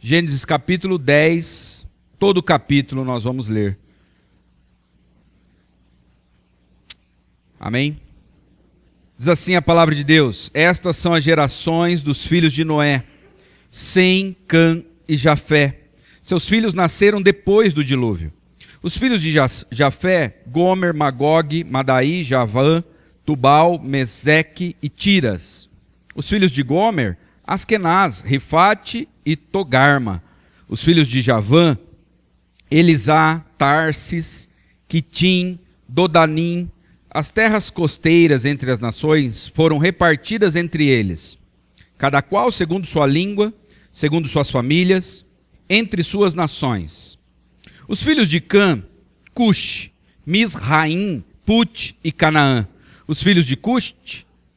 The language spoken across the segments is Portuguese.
Gênesis capítulo 10, todo o capítulo nós vamos ler. Amém? Diz assim a palavra de Deus: Estas são as gerações dos filhos de Noé, Sem, Cã e Jafé. Seus filhos nasceram depois do dilúvio. Os filhos de Jafé, Gomer, Magog, Madaí, Javã, Tubal, Meseque e Tiras. Os filhos de Gomer, Askenaz, Rifate e Togarma. Os filhos de Javã, Elisá, Tarsis, Quitim, Dodanim. As terras costeiras entre as nações foram repartidas entre eles, cada qual segundo sua língua, segundo suas famílias, entre suas nações. Os filhos de Cã, Cush, Misraim, Put e Canaã. Os filhos de Cush,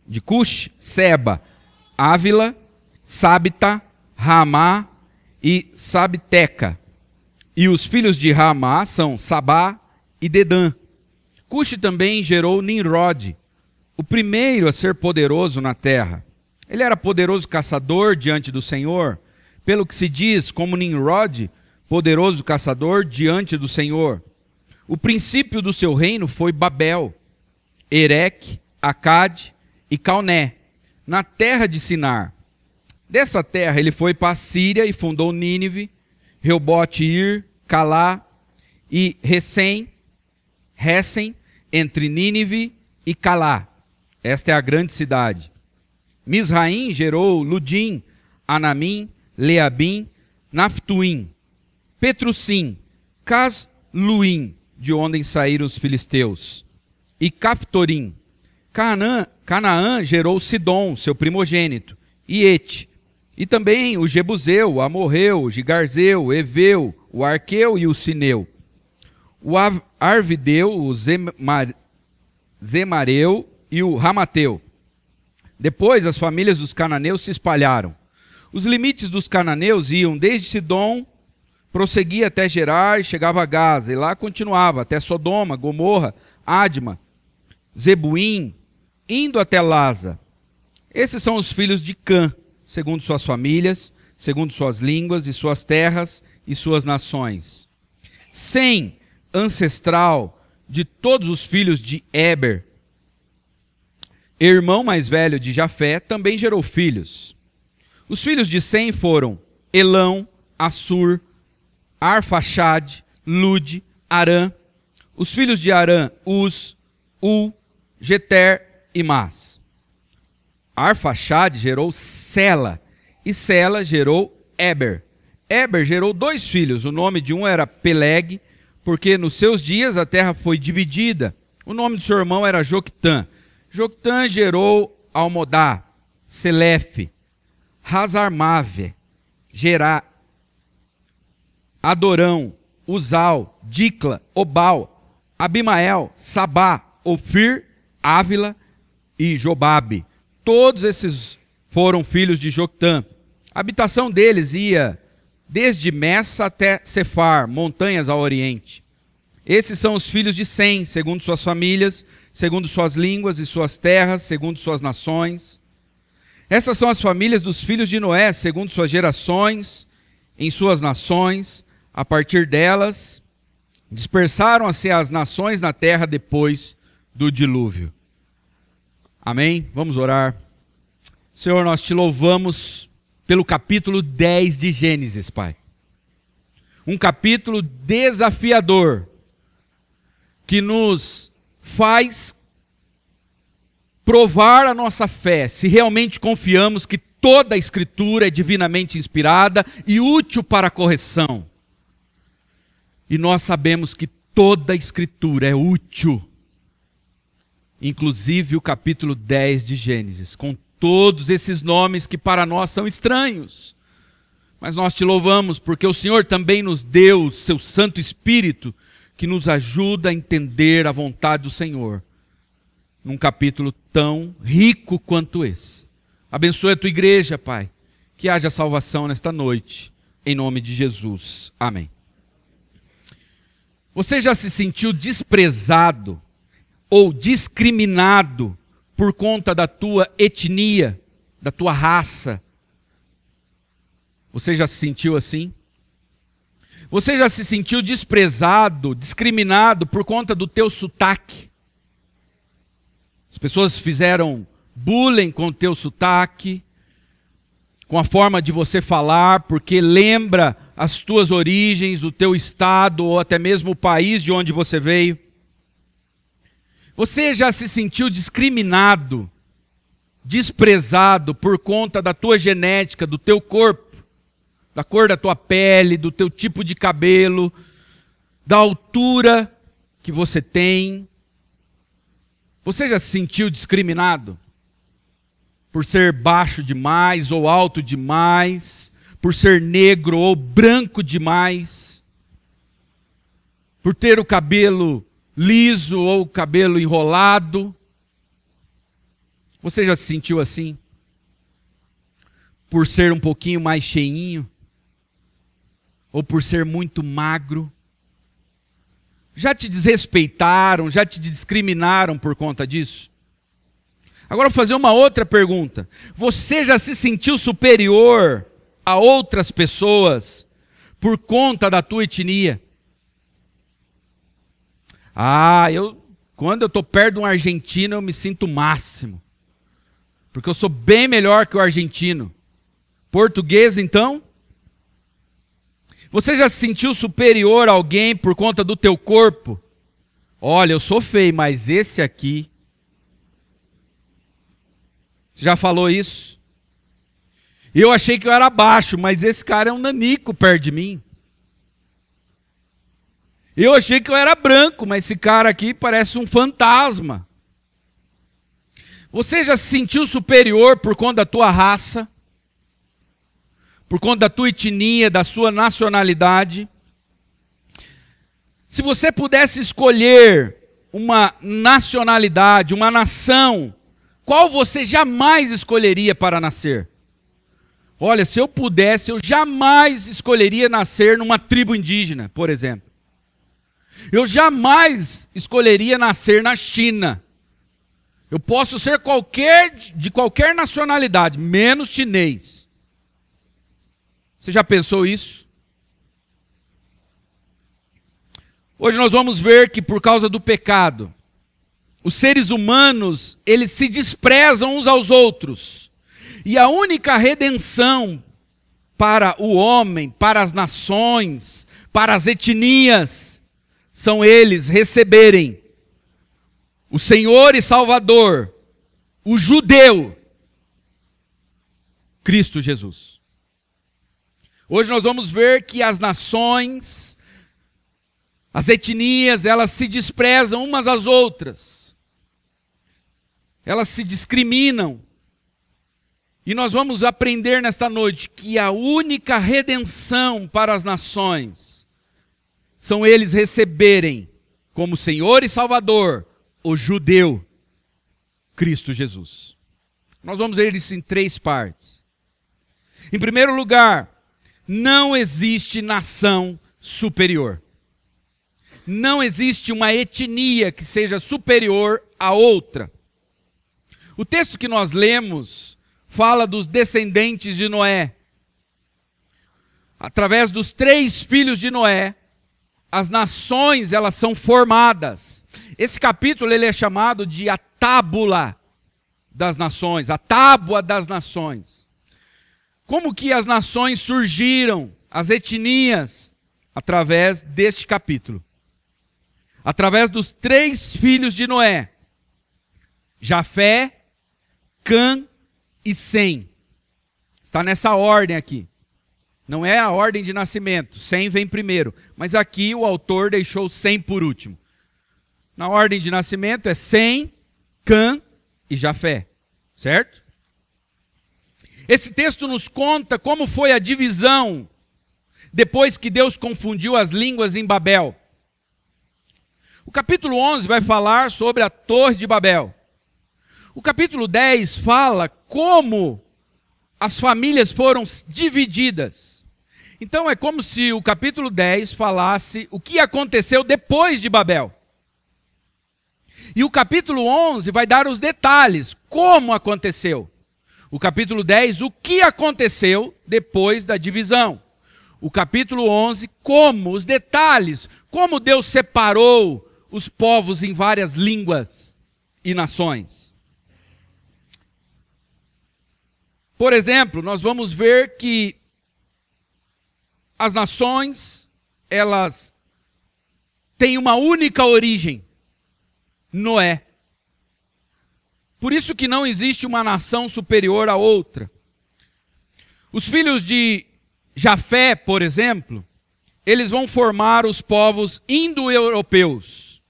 de Cush, Seba, Ávila, Sabita, Ramá e Sabteca. E os filhos de Ramá são Sabá e Dedã. Cuxi também gerou Nimrod, o primeiro a ser poderoso na terra. Ele era poderoso caçador diante do Senhor, pelo que se diz como Nimrod, poderoso caçador diante do Senhor. O princípio do seu reino foi Babel, Ereque, Acade e Calné, na terra de Sinar. Dessa terra ele foi para a Síria e fundou Nínive, Reobote Ir, Calá e Recém, Recém, entre Nínive e Calá. Esta é a grande cidade. Misraim gerou Ludim, Anamim, Leabim, Naftuim, Petrusim, Casluim, de onde saíram os filisteus, e Captorim. Canaã, Canaã gerou Sidom, seu primogênito, e Ete, e também o Jebuseu, o Amorreu, o Gigarzeu, o Eveu, o Arqueu e o Sineu. O Arvideu, o Zemar, Zemareu e o Ramateu. Depois as famílias dos cananeus se espalharam. Os limites dos cananeus iam desde Sidom, prosseguia até Gerar e chegava a Gaza, e lá continuava até Sodoma, Gomorra, Adma, Zebuim, indo até Laza. Esses são os filhos de Cã segundo suas famílias, segundo suas línguas e suas terras e suas nações. Sem ancestral de todos os filhos de Eber, irmão mais velho de Jafé, também gerou filhos. Os filhos de Sem foram Elão, Assur, Arfaxade, Lude, Arã. Os filhos de Arã, Uz, U, Geter e Mas. Arfaxade gerou Sela, e Sela gerou Eber. Eber gerou dois filhos, o nome de um era Peleg, porque nos seus dias a terra foi dividida. O nome do seu irmão era Joctã. Joctã gerou Almodá, Selefe, Hazarmave, Gerá, Adorão, Uzal, Dicla, Obal, Abimael, Sabá, Ofir, Ávila e Jobabe. Todos esses foram filhos de Joctã. A habitação deles ia desde Messa até Cefar, montanhas ao oriente. Esses são os filhos de Sem, segundo suas famílias, segundo suas línguas e suas terras, segundo suas nações. Essas são as famílias dos filhos de Noé, segundo suas gerações, em suas nações. A partir delas, dispersaram-se as nações na terra depois do dilúvio. Amém? Vamos orar. Senhor, nós te louvamos pelo capítulo 10 de Gênesis, Pai. Um capítulo desafiador que nos faz provar a nossa fé, se realmente confiamos que toda a Escritura é divinamente inspirada e útil para a correção. E nós sabemos que toda a Escritura é útil inclusive o capítulo 10 de Gênesis, com todos esses nomes que para nós são estranhos. Mas nós te louvamos porque o Senhor também nos deu o seu Santo Espírito que nos ajuda a entender a vontade do Senhor num capítulo tão rico quanto esse. Abençoe a tua igreja, Pai, que haja salvação nesta noite, em nome de Jesus. Amém. Você já se sentiu desprezado ou discriminado por conta da tua etnia, da tua raça, Você já se sentiu assim? Você já se sentiu desprezado, discriminado por conta do teu sotaque? As pessoas fizeram bullying com o teu sotaque, com a forma de você falar, porque lembra as tuas origens, o teu estado ou até mesmo o país de onde você veio. Você já se sentiu discriminado, desprezado por conta da tua genética, do teu corpo, da cor da tua pele, do teu tipo de cabelo, da altura que você tem? Você já se sentiu discriminado? por ser baixo demais ou alto demais, por ser negro ou branco demais, por ter o cabelo liso ou cabelo enrolado. Você já se sentiu assim? Por ser um pouquinho mais cheinho? Ou por ser muito magro? Já te desrespeitaram, já te discriminaram por conta disso? Agora vou fazer uma outra pergunta. Você já se sentiu superior a outras pessoas por conta da tua etnia? Ah, eu quando eu estou perto de um argentino eu me sinto máximo. Porque eu sou bem melhor que o argentino. Português, então? Você já se sentiu superior a alguém por conta do teu corpo? Olha, eu sou feio, mas esse aqui já falou isso? Eu achei que eu era baixo, mas esse cara é um nanico perto de mim. Eu achei que eu era branco, mas esse cara aqui parece um fantasma. Você já se sentiu superior por conta da tua raça? Por conta da tua etnia, da sua nacionalidade? Se você pudesse escolher uma nacionalidade, uma nação qual você jamais escolheria para nascer? Olha, se eu pudesse, eu jamais escolheria nascer numa tribo indígena, por exemplo. Eu jamais escolheria nascer na China. Eu posso ser qualquer de qualquer nacionalidade, menos chinês. Você já pensou isso? Hoje nós vamos ver que por causa do pecado, os seres humanos, eles se desprezam uns aos outros. E a única redenção para o homem, para as nações, para as etnias, são eles receberem o Senhor e Salvador, o judeu, Cristo Jesus. Hoje nós vamos ver que as nações, as etnias, elas se desprezam umas às outras elas se discriminam. E nós vamos aprender nesta noite que a única redenção para as nações são eles receberem como Senhor e Salvador o judeu, Cristo Jesus. Nós vamos ver isso em três partes. Em primeiro lugar, não existe nação superior. Não existe uma etnia que seja superior a outra. O texto que nós lemos fala dos descendentes de Noé. Através dos três filhos de Noé, as nações elas são formadas. Esse capítulo ele é chamado de a tábula das nações, a tábua das nações. Como que as nações surgiram, as etnias, através deste capítulo. Através dos três filhos de Noé: Jafé, Cã e Sem. Está nessa ordem aqui. Não é a ordem de nascimento. Sem vem primeiro. Mas aqui o autor deixou Sem por último. Na ordem de nascimento é Sem, Cã e Jafé. Certo? Esse texto nos conta como foi a divisão depois que Deus confundiu as línguas em Babel. O capítulo 11 vai falar sobre a Torre de Babel. O capítulo 10 fala como as famílias foram divididas. Então é como se o capítulo 10 falasse o que aconteceu depois de Babel. E o capítulo 11 vai dar os detalhes, como aconteceu. O capítulo 10, o que aconteceu depois da divisão. O capítulo 11, como, os detalhes, como Deus separou os povos em várias línguas e nações. Por exemplo, nós vamos ver que as nações, elas têm uma única origem, Noé. Por isso que não existe uma nação superior à outra. Os filhos de Jafé, por exemplo, eles vão formar os povos indo-europeus.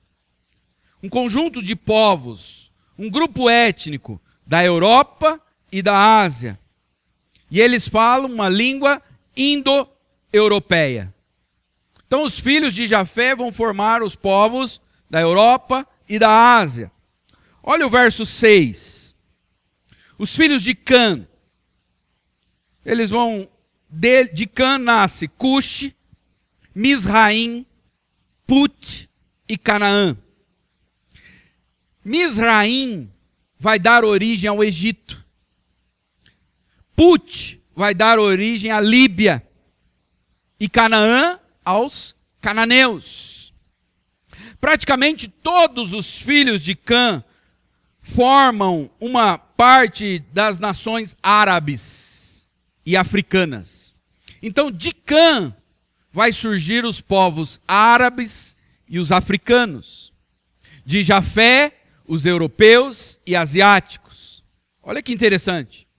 Um conjunto de povos, um grupo étnico da Europa e da Ásia. E eles falam uma língua indo-europeia. Então, os filhos de Jafé vão formar os povos da Europa e da Ásia. Olha o verso 6. Os filhos de Cã, eles vão. De, de Cã nasce Cush, Misraim, Put e Canaã. Misraim vai dar origem ao Egito. Put vai dar origem à Líbia. E Canaã aos cananeus. Praticamente todos os filhos de Cã formam uma parte das nações árabes e africanas. Então, de Cã vai surgir os povos árabes e os africanos. De Jafé, os europeus e asiáticos. Olha que interessante.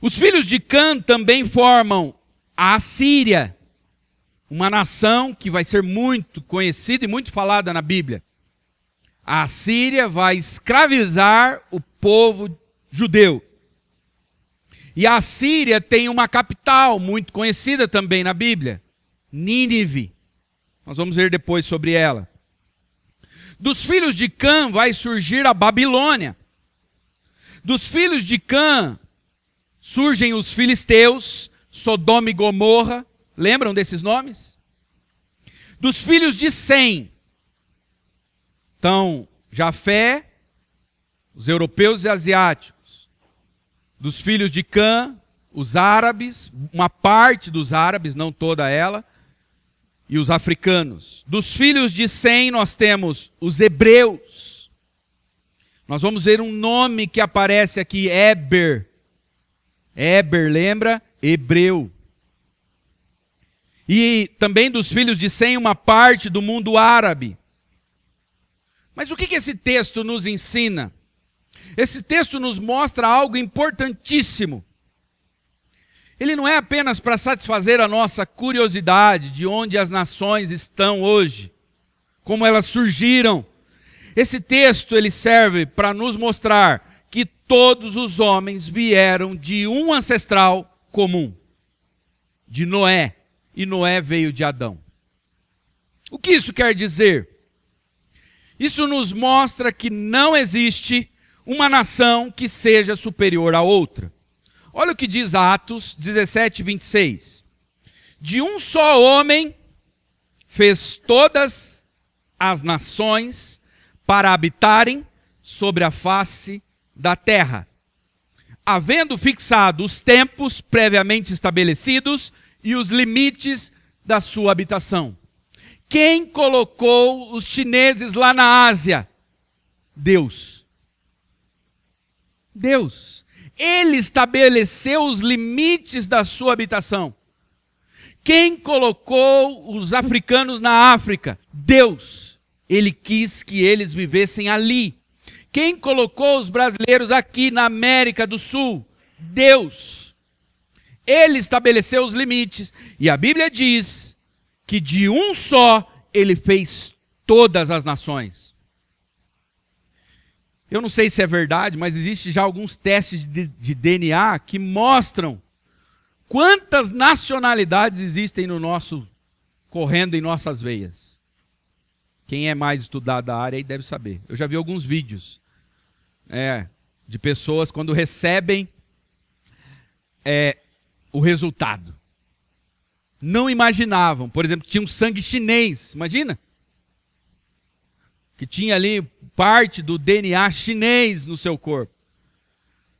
Os filhos de Cã também formam a Assíria, uma nação que vai ser muito conhecida e muito falada na Bíblia. A Assíria vai escravizar o povo judeu. E a Síria tem uma capital muito conhecida também na Bíblia, Nínive. Nós vamos ver depois sobre ela. Dos filhos de Cã vai surgir a Babilônia. Dos filhos de Cã surgem os filisteus, Sodoma e Gomorra. Lembram desses nomes? Dos filhos de Sem. Então, Jafé, os europeus e asiáticos dos filhos de Cã, os árabes, uma parte dos árabes, não toda ela, e os africanos. Dos filhos de Sem, nós temos os hebreus. Nós vamos ver um nome que aparece aqui, Eber. Eber, lembra? Hebreu. E também dos filhos de Sem, uma parte do mundo árabe. Mas o que esse texto nos ensina? Esse texto nos mostra algo importantíssimo. Ele não é apenas para satisfazer a nossa curiosidade de onde as nações estão hoje, como elas surgiram. Esse texto ele serve para nos mostrar que todos os homens vieram de um ancestral comum, de Noé, e Noé veio de Adão. O que isso quer dizer? Isso nos mostra que não existe uma nação que seja superior à outra. Olha o que diz Atos 17, 26. De um só homem fez todas as nações para habitarem sobre a face da terra, havendo fixado os tempos previamente estabelecidos e os limites da sua habitação. Quem colocou os chineses lá na Ásia? Deus. Deus. Ele estabeleceu os limites da sua habitação. Quem colocou os africanos na África? Deus. Ele quis que eles vivessem ali. Quem colocou os brasileiros aqui na América do Sul? Deus. Ele estabeleceu os limites. E a Bíblia diz que de um só ele fez todas as nações. Eu não sei se é verdade, mas existe já alguns testes de, de DNA que mostram quantas nacionalidades existem no nosso correndo em nossas veias. Quem é mais estudado da área aí deve saber. Eu já vi alguns vídeos é, de pessoas quando recebem é, o resultado. Não imaginavam, por exemplo, tinha um sangue chinês, imagina? Que tinha ali parte do DNA chinês no seu corpo.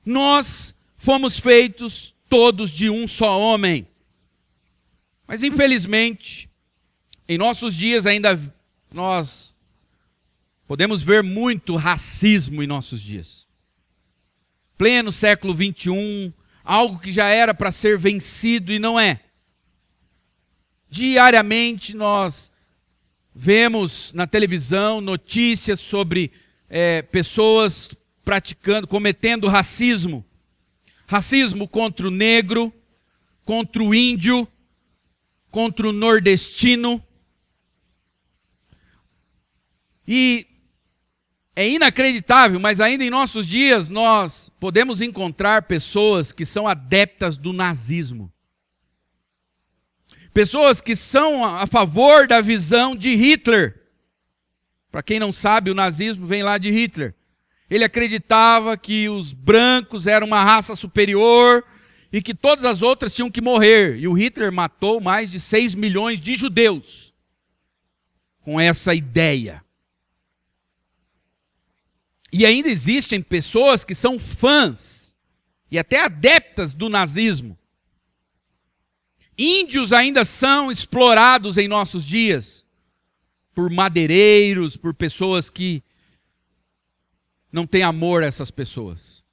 Nós fomos feitos todos de um só homem. Mas infelizmente, em nossos dias ainda nós podemos ver muito racismo em nossos dias. Pleno século 21, algo que já era para ser vencido e não é. Diariamente nós vemos na televisão notícias sobre é, pessoas praticando, cometendo racismo. Racismo contra o negro, contra o índio, contra o nordestino. E é inacreditável, mas ainda em nossos dias nós podemos encontrar pessoas que são adeptas do nazismo. Pessoas que são a favor da visão de Hitler. Para quem não sabe, o nazismo vem lá de Hitler. Ele acreditava que os brancos eram uma raça superior e que todas as outras tinham que morrer. E o Hitler matou mais de 6 milhões de judeus com essa ideia. E ainda existem pessoas que são fãs e até adeptas do nazismo. Índios ainda são explorados em nossos dias por madeireiros, por pessoas que não têm amor a essas pessoas.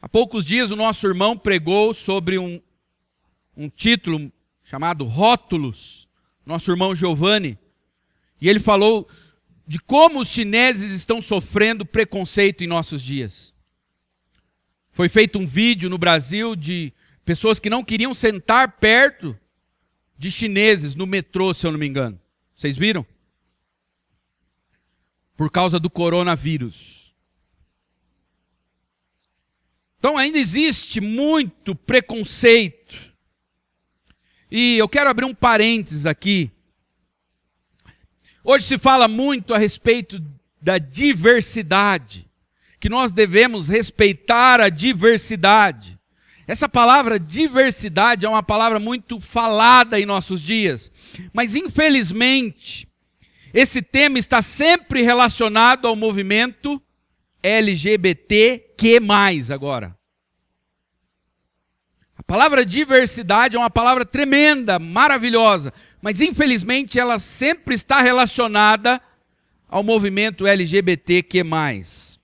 Há poucos dias o nosso irmão pregou sobre um, um título chamado Rótulos, nosso irmão Giovanni, e ele falou de como os chineses estão sofrendo preconceito em nossos dias. Foi feito um vídeo no Brasil de pessoas que não queriam sentar perto de chineses no metrô, se eu não me engano. Vocês viram? Por causa do coronavírus. Então ainda existe muito preconceito. E eu quero abrir um parênteses aqui Hoje se fala muito a respeito da diversidade, que nós devemos respeitar a diversidade. Essa palavra diversidade é uma palavra muito falada em nossos dias, mas infelizmente, esse tema está sempre relacionado ao movimento LGBTQ+, agora. A palavra diversidade é uma palavra tremenda, maravilhosa, mas infelizmente ela sempre está relacionada ao movimento LGBTQ+.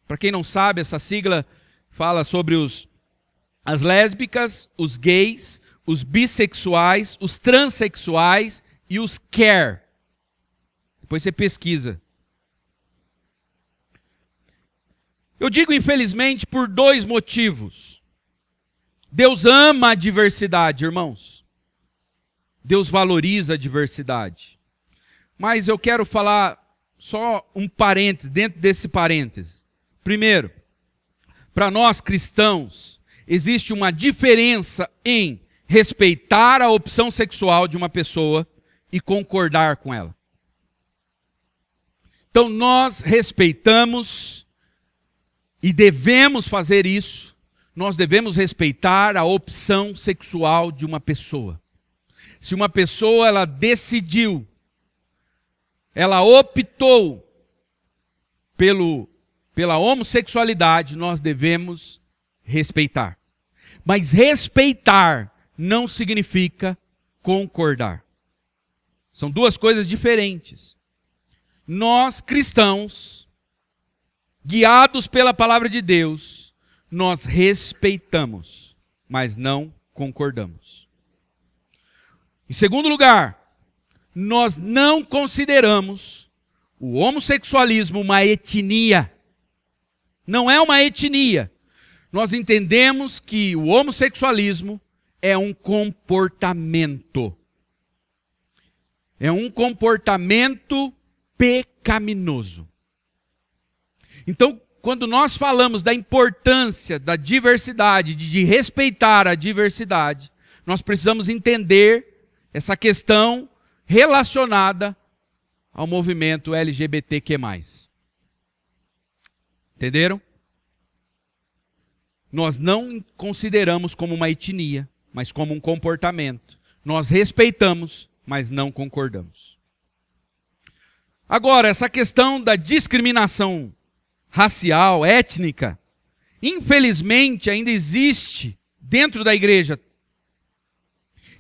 Para quem não sabe, essa sigla fala sobre os, as lésbicas, os gays, os bissexuais, os transexuais e os care. Depois você pesquisa. Eu digo infelizmente por dois motivos. Deus ama a diversidade, irmãos. Deus valoriza a diversidade. Mas eu quero falar só um parênteses, dentro desse parênteses. Primeiro, para nós cristãos, existe uma diferença em respeitar a opção sexual de uma pessoa e concordar com ela. Então nós respeitamos e devemos fazer isso. Nós devemos respeitar a opção sexual de uma pessoa. Se uma pessoa ela decidiu, ela optou pelo pela homossexualidade, nós devemos respeitar. Mas respeitar não significa concordar. São duas coisas diferentes. Nós cristãos, guiados pela palavra de Deus, nós respeitamos, mas não concordamos. Em segundo lugar, nós não consideramos o homossexualismo uma etnia. Não é uma etnia. Nós entendemos que o homossexualismo é um comportamento. É um comportamento pecaminoso. Então, quando nós falamos da importância da diversidade, de respeitar a diversidade, nós precisamos entender essa questão relacionada ao movimento LGBTQ+. Entenderam? Nós não consideramos como uma etnia, mas como um comportamento. Nós respeitamos, mas não concordamos. Agora, essa questão da discriminação racial, étnica, infelizmente, ainda existe dentro da igreja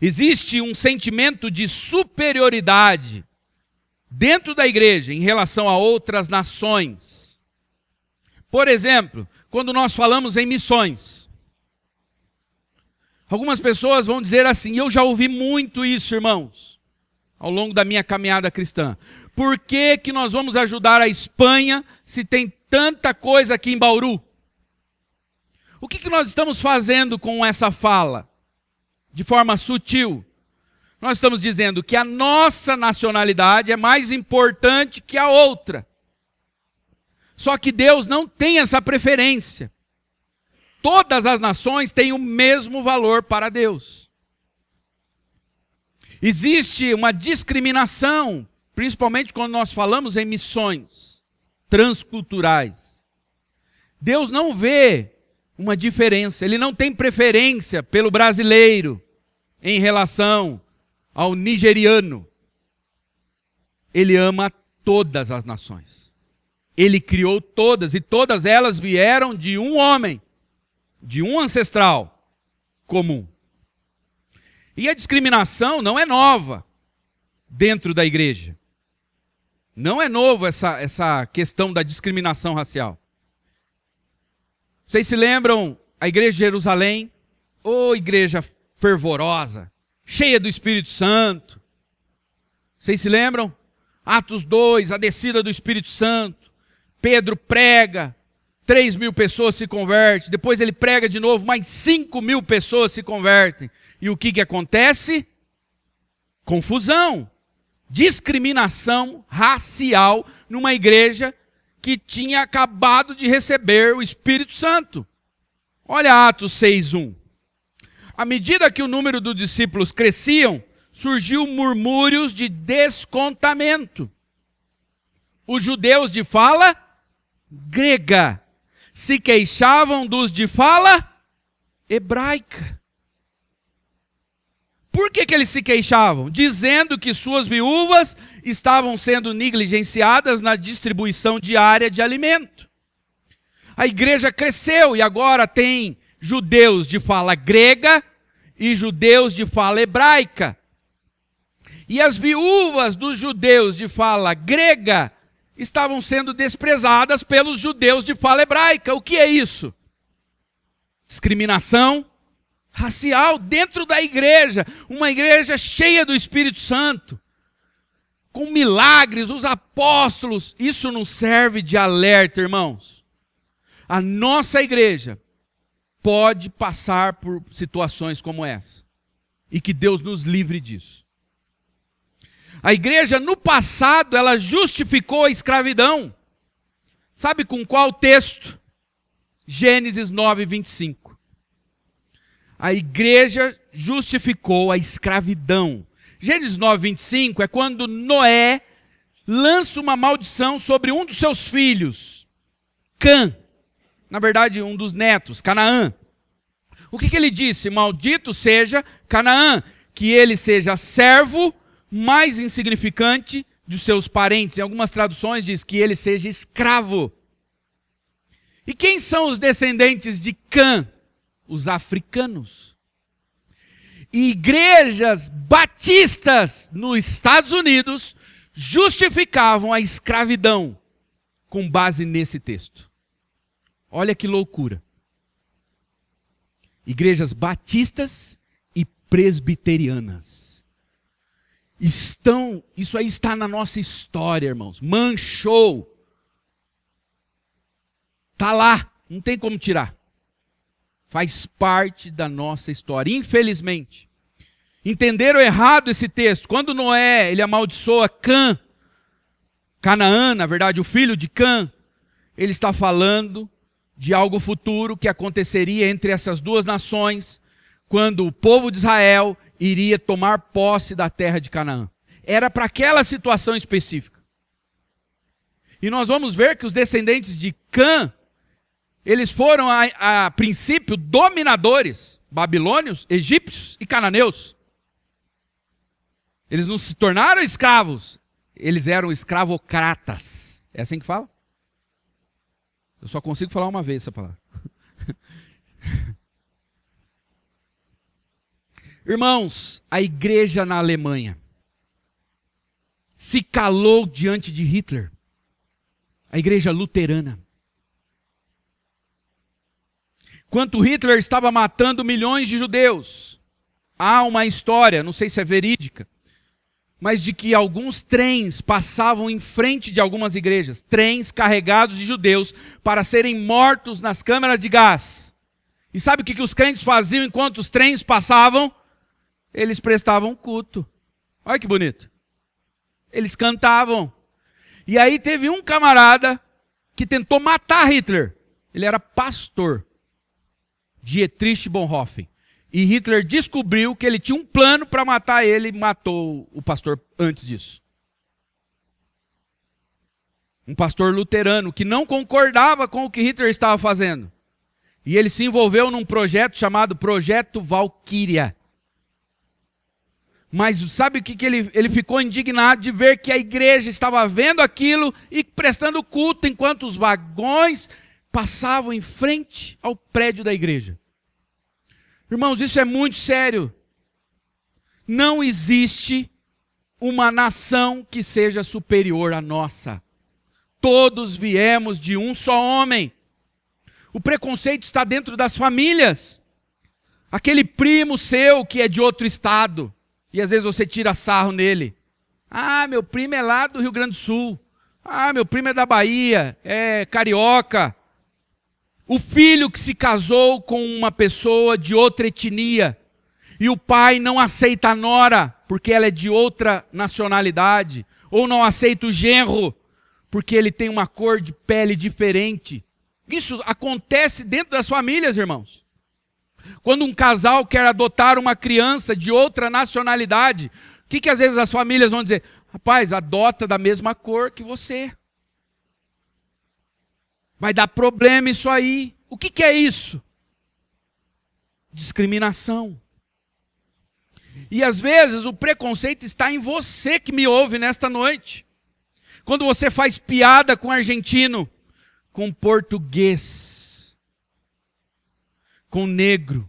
existe um sentimento de superioridade dentro da igreja em relação a outras nações. Por exemplo, quando nós falamos em missões, algumas pessoas vão dizer assim, eu já ouvi muito isso, irmãos, ao longo da minha caminhada cristã. Por que, que nós vamos ajudar a Espanha se tem tanta coisa aqui em Bauru? O que, que nós estamos fazendo com essa fala? De forma sutil. Nós estamos dizendo que a nossa nacionalidade é mais importante que a outra. Só que Deus não tem essa preferência. Todas as nações têm o mesmo valor para Deus. Existe uma discriminação, principalmente quando nós falamos em missões transculturais. Deus não vê uma diferença, ele não tem preferência pelo brasileiro em relação ao nigeriano. Ele ama todas as nações. Ele criou todas e todas elas vieram de um homem, de um ancestral comum. E a discriminação não é nova dentro da igreja. Não é novo essa, essa questão da discriminação racial. Vocês se lembram a igreja de Jerusalém? Ô oh, igreja fervorosa, cheia do Espírito Santo. Vocês se lembram? Atos 2, a descida do Espírito Santo. Pedro prega, 3 mil pessoas se convertem. Depois ele prega de novo, mais 5 mil pessoas se convertem. E o que, que acontece? Confusão, discriminação racial numa igreja que tinha acabado de receber o Espírito Santo. Olha Atos 6:1. À medida que o número dos discípulos cresciam, surgiu murmúrios de descontamento. Os judeus de fala grega se queixavam dos de fala hebraica. Por que, que eles se queixavam? Dizendo que suas viúvas estavam sendo negligenciadas na distribuição diária de alimento. A igreja cresceu e agora tem judeus de fala grega e judeus de fala hebraica. E as viúvas dos judeus de fala grega estavam sendo desprezadas pelos judeus de fala hebraica. O que é isso? Discriminação racial dentro da igreja, uma igreja cheia do Espírito Santo, com milagres, os apóstolos. Isso não serve de alerta, irmãos. A nossa igreja pode passar por situações como essa. E que Deus nos livre disso. A igreja no passado ela justificou a escravidão. Sabe com qual texto? Gênesis 9, 25 a igreja justificou a escravidão. Gênesis 9, 25 é quando Noé lança uma maldição sobre um dos seus filhos, Cã. Na verdade, um dos netos, Canaã. O que, que ele disse? Maldito seja Canaã, que ele seja servo mais insignificante dos seus parentes. Em algumas traduções diz que ele seja escravo. E quem são os descendentes de Cã? Os africanos. Igrejas batistas nos Estados Unidos justificavam a escravidão com base nesse texto. Olha que loucura. Igrejas batistas e presbiterianas. Estão, isso aí está na nossa história, irmãos. Manchou. Tá lá, não tem como tirar faz parte da nossa história, infelizmente. Entenderam errado esse texto. Quando Noé, ele amaldiçoa Cã, Canaã, na verdade, o filho de Cã, ele está falando de algo futuro que aconteceria entre essas duas nações, quando o povo de Israel iria tomar posse da terra de Canaã. Era para aquela situação específica. E nós vamos ver que os descendentes de Cã eles foram, a, a princípio, dominadores babilônios, egípcios e cananeus. Eles não se tornaram escravos, eles eram escravocratas. É assim que fala? Eu só consigo falar uma vez essa palavra. Irmãos, a igreja na Alemanha se calou diante de Hitler. A igreja luterana. Quanto Hitler estava matando milhões de judeus, há uma história, não sei se é verídica, mas de que alguns trens passavam em frente de algumas igrejas, trens carregados de judeus para serem mortos nas câmeras de gás. E sabe o que, que os crentes faziam enquanto os trens passavam? Eles prestavam culto. Olha que bonito. Eles cantavam. E aí teve um camarada que tentou matar Hitler. Ele era pastor. Dietrich Bonhoeffer. E Hitler descobriu que ele tinha um plano para matar ele e matou o pastor antes disso. Um pastor luterano que não concordava com o que Hitler estava fazendo. E ele se envolveu num projeto chamado Projeto Valkyria. Mas sabe o que, que ele, ele ficou indignado de ver que a igreja estava vendo aquilo e prestando culto enquanto os vagões passavam em frente ao prédio da igreja. Irmãos, isso é muito sério. Não existe uma nação que seja superior à nossa. Todos viemos de um só homem. O preconceito está dentro das famílias. Aquele primo seu que é de outro estado, e às vezes você tira sarro nele. Ah, meu primo é lá do Rio Grande do Sul. Ah, meu primo é da Bahia, é carioca. O filho que se casou com uma pessoa de outra etnia e o pai não aceita a nora porque ela é de outra nacionalidade, ou não aceita o genro porque ele tem uma cor de pele diferente. Isso acontece dentro das famílias, irmãos. Quando um casal quer adotar uma criança de outra nacionalidade, o que, que às vezes as famílias vão dizer? Rapaz, adota da mesma cor que você. Vai dar problema isso aí. O que, que é isso? Discriminação. E às vezes o preconceito está em você que me ouve nesta noite. Quando você faz piada com argentino, com português, com negro,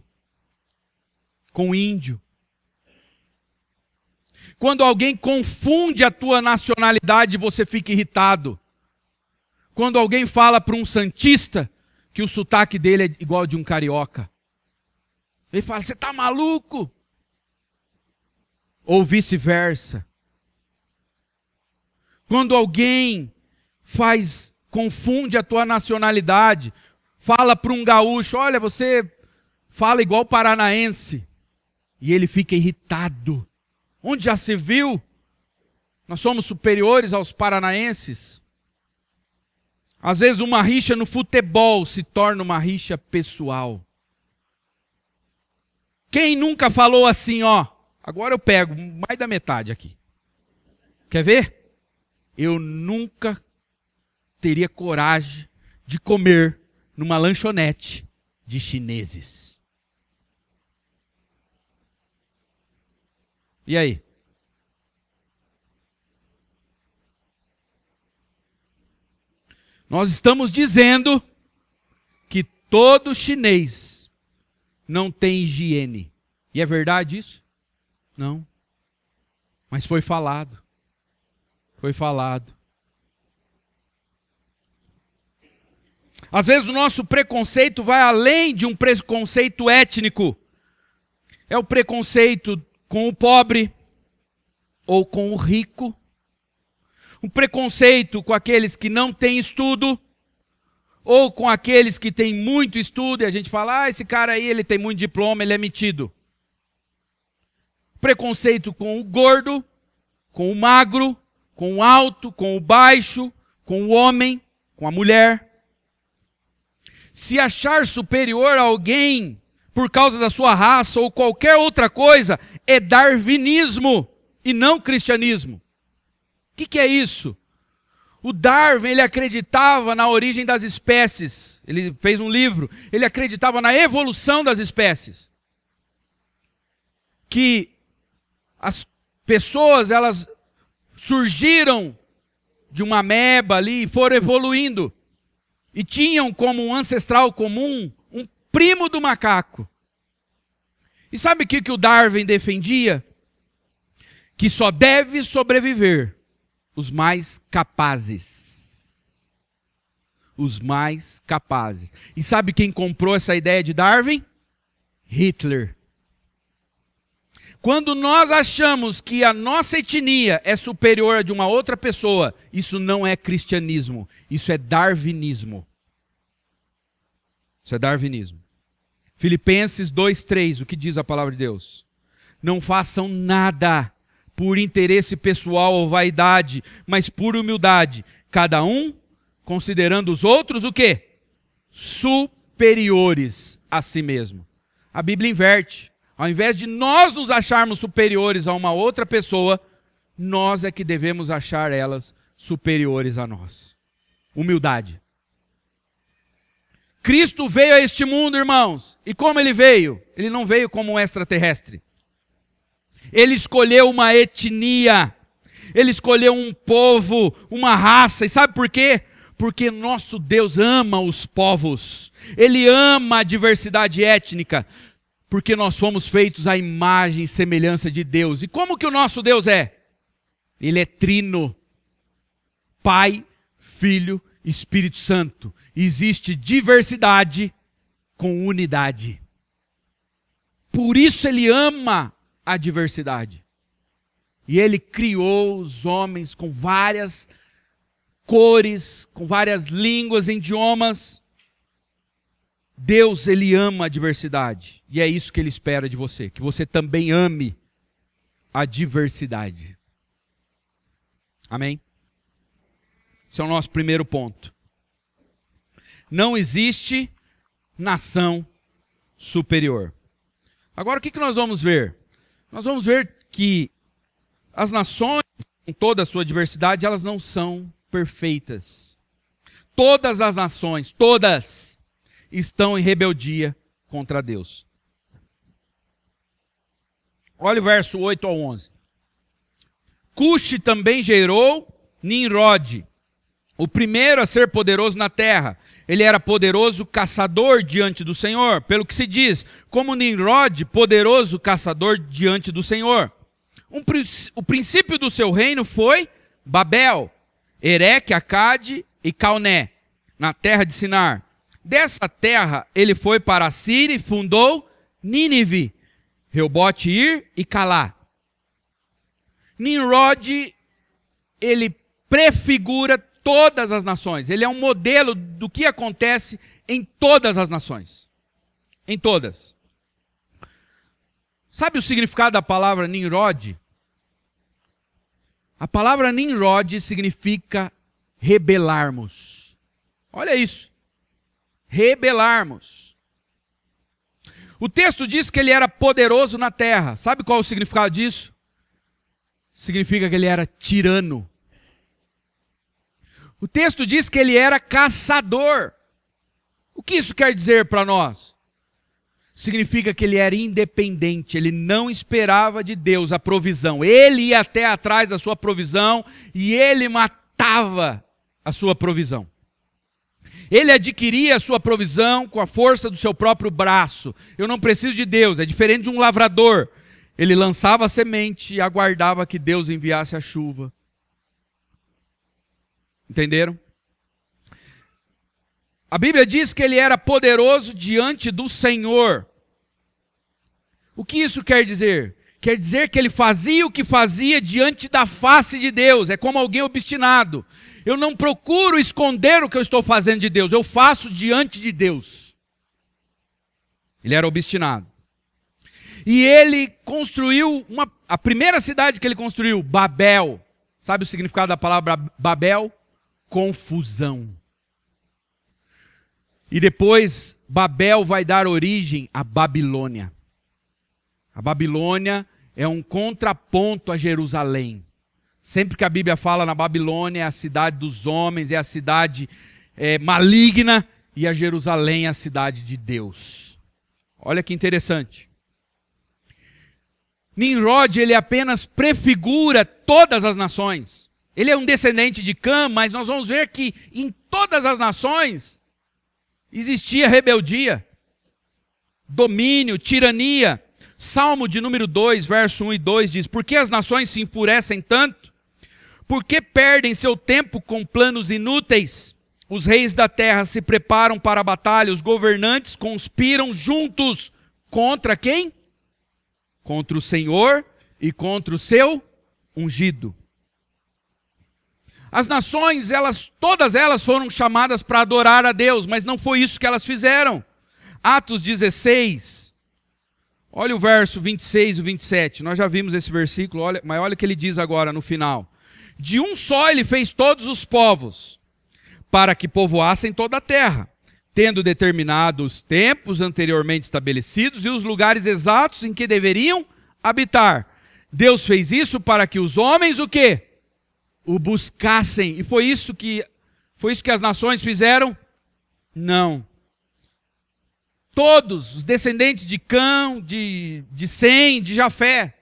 com índio. Quando alguém confunde a tua nacionalidade, você fica irritado. Quando alguém fala para um santista que o sotaque dele é igual de um carioca. Ele fala: "Você está maluco?" Ou vice-versa. Quando alguém faz confunde a tua nacionalidade, fala para um gaúcho, olha, você fala igual paranaense, e ele fica irritado. Onde já se viu? Nós somos superiores aos paranaenses. Às vezes uma rixa no futebol se torna uma rixa pessoal. Quem nunca falou assim, ó, agora eu pego mais da metade aqui. Quer ver? Eu nunca teria coragem de comer numa lanchonete de chineses. E aí? Nós estamos dizendo que todo chinês não tem higiene. E é verdade isso? Não. Mas foi falado. Foi falado. Às vezes o nosso preconceito vai além de um preconceito étnico. É o preconceito com o pobre ou com o rico. Um preconceito com aqueles que não têm estudo ou com aqueles que têm muito estudo e a gente fala: "Ah, esse cara aí, ele tem muito diploma, ele é metido". Preconceito com o gordo, com o magro, com o alto, com o baixo, com o homem, com a mulher se achar superior a alguém por causa da sua raça ou qualquer outra coisa, é darwinismo e não cristianismo. O que, que, é isso? O Darwin, ele acreditava na origem das espécies. Ele fez um livro. Ele acreditava na evolução das espécies. Que as pessoas, elas surgiram de uma ameba ali e foram evoluindo e tinham como um ancestral comum um primo do macaco. E sabe o que, que o Darwin defendia? Que só deve sobreviver os mais capazes. Os mais capazes. E sabe quem comprou essa ideia de Darwin? Hitler. Quando nós achamos que a nossa etnia é superior a de uma outra pessoa, isso não é cristianismo, isso é darwinismo. Isso é darwinismo. Filipenses 2:3, o que diz a palavra de Deus? Não façam nada por interesse pessoal ou vaidade, mas por humildade, cada um considerando os outros o quê? Superiores a si mesmo. A Bíblia inverte. Ao invés de nós nos acharmos superiores a uma outra pessoa, nós é que devemos achar elas superiores a nós. Humildade. Cristo veio a este mundo, irmãos. E como ele veio? Ele não veio como um extraterrestre. Ele escolheu uma etnia. Ele escolheu um povo, uma raça. E sabe por quê? Porque nosso Deus ama os povos. Ele ama a diversidade étnica. Porque nós fomos feitos à imagem e semelhança de Deus. E como que o nosso Deus é? Ele é trino. Pai, Filho, Espírito Santo existe diversidade com unidade. Por isso ele ama a diversidade. E ele criou os homens com várias cores, com várias línguas, idiomas. Deus, ele ama a diversidade. E é isso que ele espera de você, que você também ame a diversidade. Amém? Esse é o nosso primeiro ponto não existe nação superior. Agora o que nós vamos ver? Nós vamos ver que as nações, com toda a sua diversidade, elas não são perfeitas. Todas as nações, todas, estão em rebeldia contra Deus. Olha o verso 8 ao 11. Cuxi também gerou Nimrod, o primeiro a ser poderoso na terra, ele era poderoso caçador diante do Senhor, pelo que se diz, como Nimrod, poderoso caçador diante do Senhor. Um, o princípio do seu reino foi Babel, Ereque, Acade e Calné, na terra de Sinar. Dessa terra ele foi para a Síria e fundou Nínive, Reobote Ir e Calá. Nimrod, ele prefigura todas as nações. Ele é um modelo do que acontece em todas as nações. Em todas. Sabe o significado da palavra Nimrod? A palavra Nimrod significa rebelarmos. Olha isso. Rebelarmos. O texto diz que ele era poderoso na terra. Sabe qual é o significado disso? Significa que ele era tirano. O texto diz que ele era caçador. O que isso quer dizer para nós? Significa que ele era independente, ele não esperava de Deus a provisão. Ele ia até atrás da sua provisão e ele matava a sua provisão. Ele adquiria a sua provisão com a força do seu próprio braço. Eu não preciso de Deus, é diferente de um lavrador. Ele lançava a semente e aguardava que Deus enviasse a chuva. Entenderam? A Bíblia diz que ele era poderoso diante do Senhor. O que isso quer dizer? Quer dizer que ele fazia o que fazia diante da face de Deus. É como alguém obstinado. Eu não procuro esconder o que eu estou fazendo de Deus, eu faço diante de Deus. Ele era obstinado. E ele construiu uma, a primeira cidade que ele construiu, Babel. Sabe o significado da palavra Babel? Confusão. E depois Babel vai dar origem à Babilônia. A Babilônia é um contraponto a Jerusalém. Sempre que a Bíblia fala na Babilônia, é a cidade dos homens, é a cidade é, maligna, e a Jerusalém é a cidade de Deus. Olha que interessante. Nimrod, ele apenas prefigura todas as nações. Ele é um descendente de Cã, mas nós vamos ver que em todas as nações existia rebeldia, domínio, tirania. Salmo de número 2, verso 1 e 2 diz: Por que as nações se enfurecem tanto? Por que perdem seu tempo com planos inúteis? Os reis da terra se preparam para a batalha, os governantes conspiram juntos contra quem? Contra o Senhor e contra o seu ungido. As nações, elas, todas elas foram chamadas para adorar a Deus, mas não foi isso que elas fizeram. Atos 16, olha o verso 26 e 27. Nós já vimos esse versículo, olha, mas olha o que ele diz agora no final. De um só ele fez todos os povos, para que povoassem toda a terra, tendo determinado os tempos anteriormente estabelecidos e os lugares exatos em que deveriam habitar. Deus fez isso para que os homens o quê? O buscassem. E foi isso que foi isso que as nações fizeram? Não. Todos os descendentes de Cão, de, de Sem, de Jafé,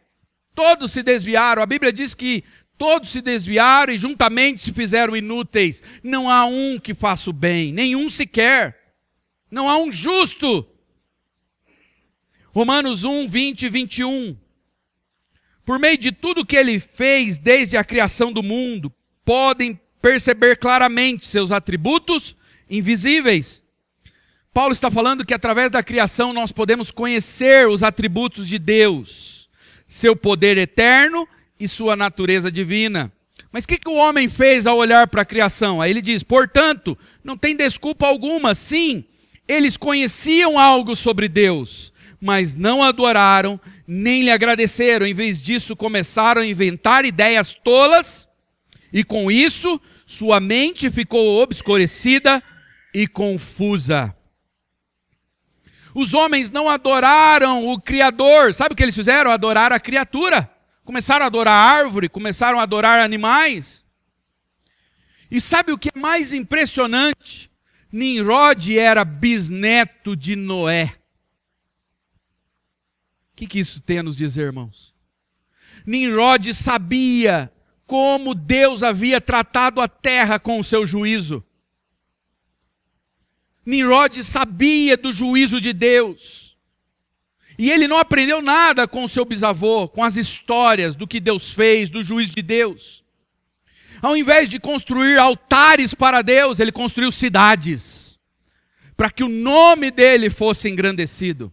todos se desviaram. A Bíblia diz que todos se desviaram e juntamente se fizeram inúteis. Não há um que faça o bem, nenhum sequer. Não há um justo. Romanos 1, 20 e 21. Por meio de tudo que ele fez desde a criação do mundo, podem perceber claramente seus atributos invisíveis. Paulo está falando que através da criação nós podemos conhecer os atributos de Deus, seu poder eterno e sua natureza divina. Mas o que, que o homem fez ao olhar para a criação? Aí ele diz: portanto, não tem desculpa alguma. Sim, eles conheciam algo sobre Deus, mas não adoraram nem lhe agradeceram. Em vez disso, começaram a inventar ideias tolas, e com isso, sua mente ficou obscurecida e confusa. Os homens não adoraram o Criador. Sabe o que eles fizeram? Adorar a criatura. Começaram a adorar a árvore, começaram a adorar animais. E sabe o que é mais impressionante? Nimrod era bisneto de Noé. O que, que isso tem a nos dizer, irmãos? Nimrod sabia como Deus havia tratado a terra com o seu juízo. Nimrod sabia do juízo de Deus. E ele não aprendeu nada com o seu bisavô, com as histórias do que Deus fez, do juízo de Deus. Ao invés de construir altares para Deus, ele construiu cidades, para que o nome dele fosse engrandecido.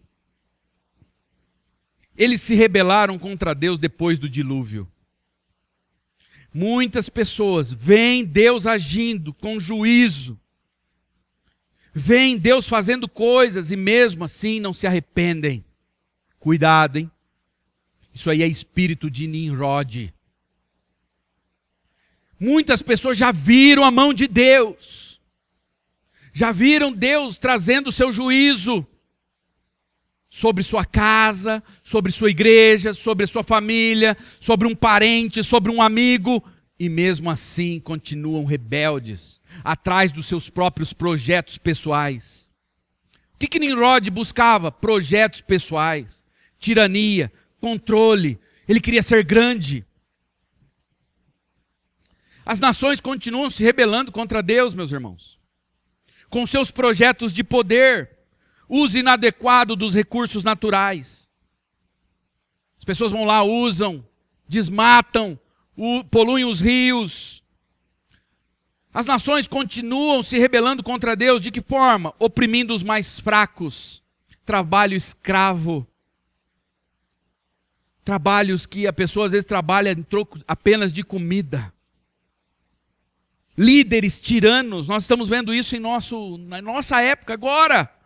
Eles se rebelaram contra Deus depois do dilúvio. Muitas pessoas veem Deus agindo com juízo, veem Deus fazendo coisas e mesmo assim não se arrependem. Cuidado, hein? Isso aí é espírito de Nimrod. Muitas pessoas já viram a mão de Deus, já viram Deus trazendo o seu juízo, sobre sua casa, sobre sua igreja, sobre sua família, sobre um parente, sobre um amigo, e mesmo assim continuam rebeldes, atrás dos seus próprios projetos pessoais. O que, que Nimrod buscava? Projetos pessoais, tirania, controle. Ele queria ser grande. As nações continuam se rebelando contra Deus, meus irmãos, com seus projetos de poder, uso inadequado dos recursos naturais. As pessoas vão lá, usam, desmatam, poluem os rios. As nações continuam se rebelando contra Deus, de que forma? Oprimindo os mais fracos, trabalho escravo. Trabalhos que a pessoa às vezes trabalha em troco apenas de comida. Líderes tiranos, nós estamos vendo isso em nosso, na nossa época agora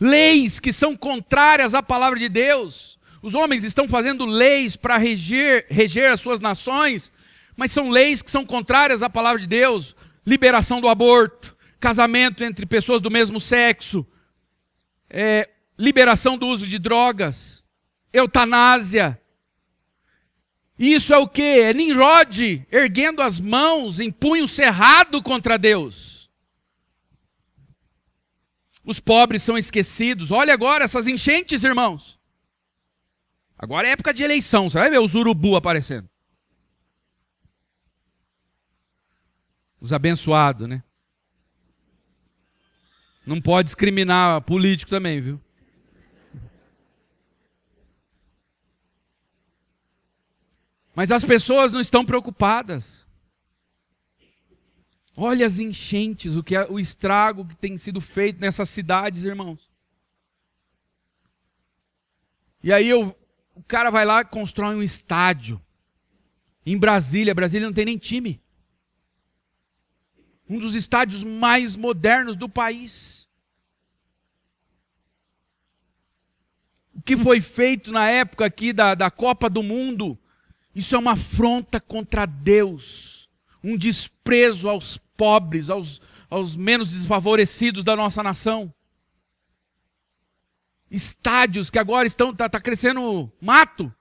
leis que são contrárias à palavra de Deus. Os homens estão fazendo leis para reger, reger as suas nações, mas são leis que são contrárias à palavra de Deus. Liberação do aborto, casamento entre pessoas do mesmo sexo, é, liberação do uso de drogas, eutanásia. Isso é o que? É Nimrod erguendo as mãos em punho cerrado contra Deus os pobres são esquecidos. Olha agora essas enchentes, irmãos. Agora é época de eleição, você vai ver os urubu aparecendo. Os abençoados, né? Não pode discriminar político também, viu? Mas as pessoas não estão preocupadas. Olha as enchentes, o que é, o estrago que tem sido feito nessas cidades, irmãos. E aí eu, o cara vai lá e constrói um estádio. Em Brasília, Brasília não tem nem time. Um dos estádios mais modernos do país. O que foi feito na época aqui da, da Copa do Mundo, isso é uma afronta contra Deus, um desprezo aos pobres, aos, aos menos desfavorecidos da nossa nação. Estádios que agora estão tá, tá crescendo mato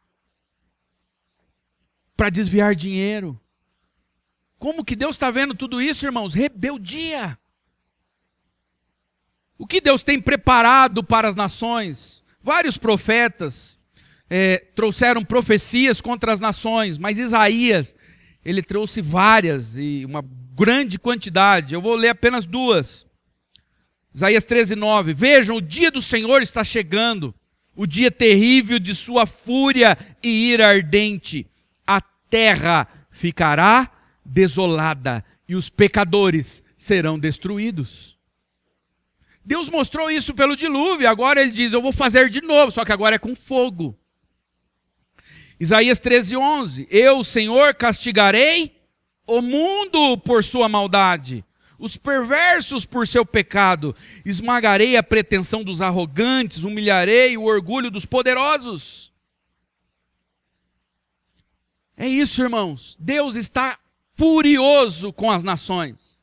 para desviar dinheiro. Como que Deus está vendo tudo isso, irmãos? Rebeldia. O que Deus tem preparado para as nações? Vários profetas é, trouxeram profecias contra as nações, mas Isaías, ele trouxe várias e uma grande quantidade. Eu vou ler apenas duas. Isaías 13, 9. Vejam, o dia do Senhor está chegando, o dia terrível de sua fúria e ira ardente. A terra ficará desolada e os pecadores serão destruídos. Deus mostrou isso pelo dilúvio, agora ele diz: Eu vou fazer de novo, só que agora é com fogo. Isaías 13, 11: Eu, Senhor, castigarei o mundo por sua maldade, os perversos por seu pecado, esmagarei a pretensão dos arrogantes, humilharei o orgulho dos poderosos. É isso, irmãos. Deus está furioso com as nações.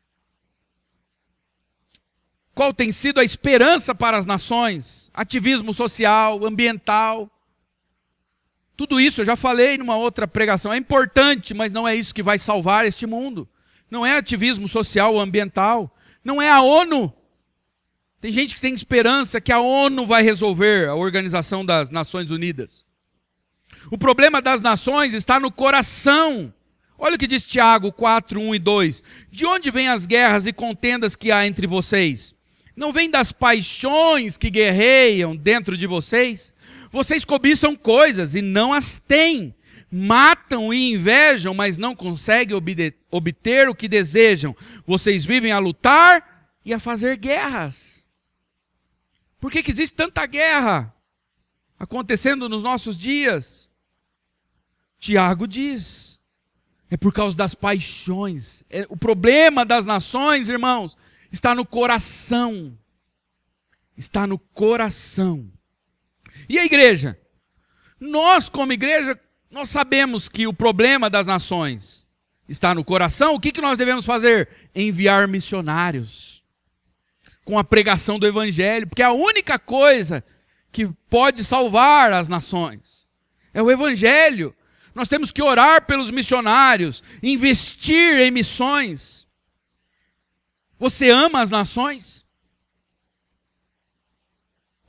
Qual tem sido a esperança para as nações? Ativismo social, ambiental. Tudo isso eu já falei numa outra pregação. É importante, mas não é isso que vai salvar este mundo. Não é ativismo social ou ambiental. Não é a ONU. Tem gente que tem esperança que a ONU vai resolver a Organização das Nações Unidas. O problema das nações está no coração. Olha o que diz Tiago 4, 1 e 2. De onde vêm as guerras e contendas que há entre vocês? Não vem das paixões que guerreiam dentro de vocês? Vocês cobiçam coisas e não as têm. Matam e invejam, mas não conseguem obter o que desejam. Vocês vivem a lutar e a fazer guerras. Por que, que existe tanta guerra acontecendo nos nossos dias? Tiago diz: é por causa das paixões. É, o problema das nações, irmãos, está no coração. Está no coração. E a igreja? Nós, como igreja, nós sabemos que o problema das nações está no coração. O que, que nós devemos fazer? Enviar missionários com a pregação do evangelho, porque é a única coisa que pode salvar as nações é o evangelho. Nós temos que orar pelos missionários, investir em missões. Você ama as nações?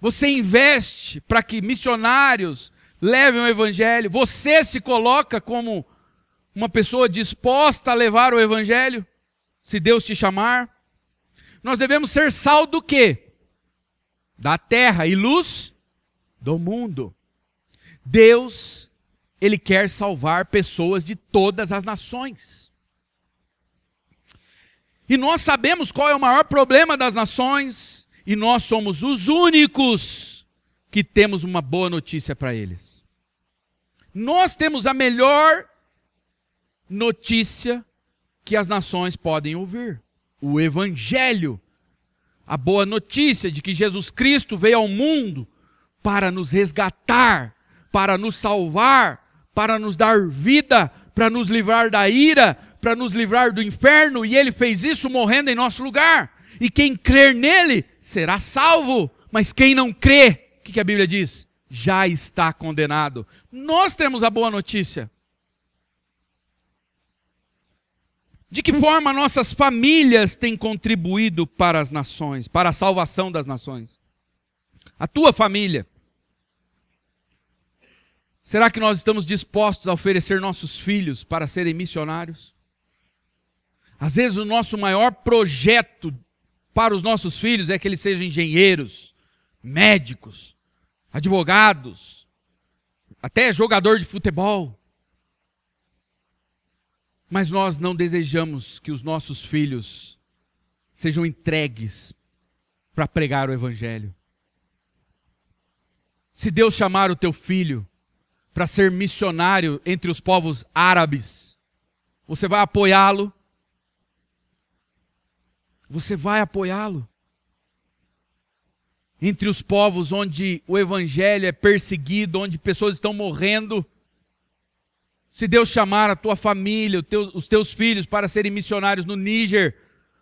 Você investe para que missionários levem o evangelho? Você se coloca como uma pessoa disposta a levar o evangelho? Se Deus te chamar? Nós devemos ser sal do quê? Da terra e luz do mundo. Deus ele quer salvar pessoas de todas as nações. E nós sabemos qual é o maior problema das nações, e nós somos os únicos que temos uma boa notícia para eles. Nós temos a melhor notícia que as nações podem ouvir: o Evangelho. A boa notícia de que Jesus Cristo veio ao mundo para nos resgatar, para nos salvar, para nos dar vida, para nos livrar da ira, para nos livrar do inferno, e ele fez isso morrendo em nosso lugar. E quem crer nele será salvo, mas quem não crê, o que, que a Bíblia diz? Já está condenado. Nós temos a boa notícia. De que forma nossas famílias têm contribuído para as nações, para a salvação das nações? A tua família. Será que nós estamos dispostos a oferecer nossos filhos para serem missionários? Às vezes o nosso maior projeto para os nossos filhos é que eles sejam engenheiros, médicos, advogados, até jogador de futebol. Mas nós não desejamos que os nossos filhos sejam entregues para pregar o Evangelho. Se Deus chamar o teu filho para ser missionário entre os povos árabes, você vai apoiá-lo? Você vai apoiá-lo? Entre os povos onde o evangelho é perseguido, onde pessoas estão morrendo, se Deus chamar a tua família, os teus filhos para serem missionários no Níger,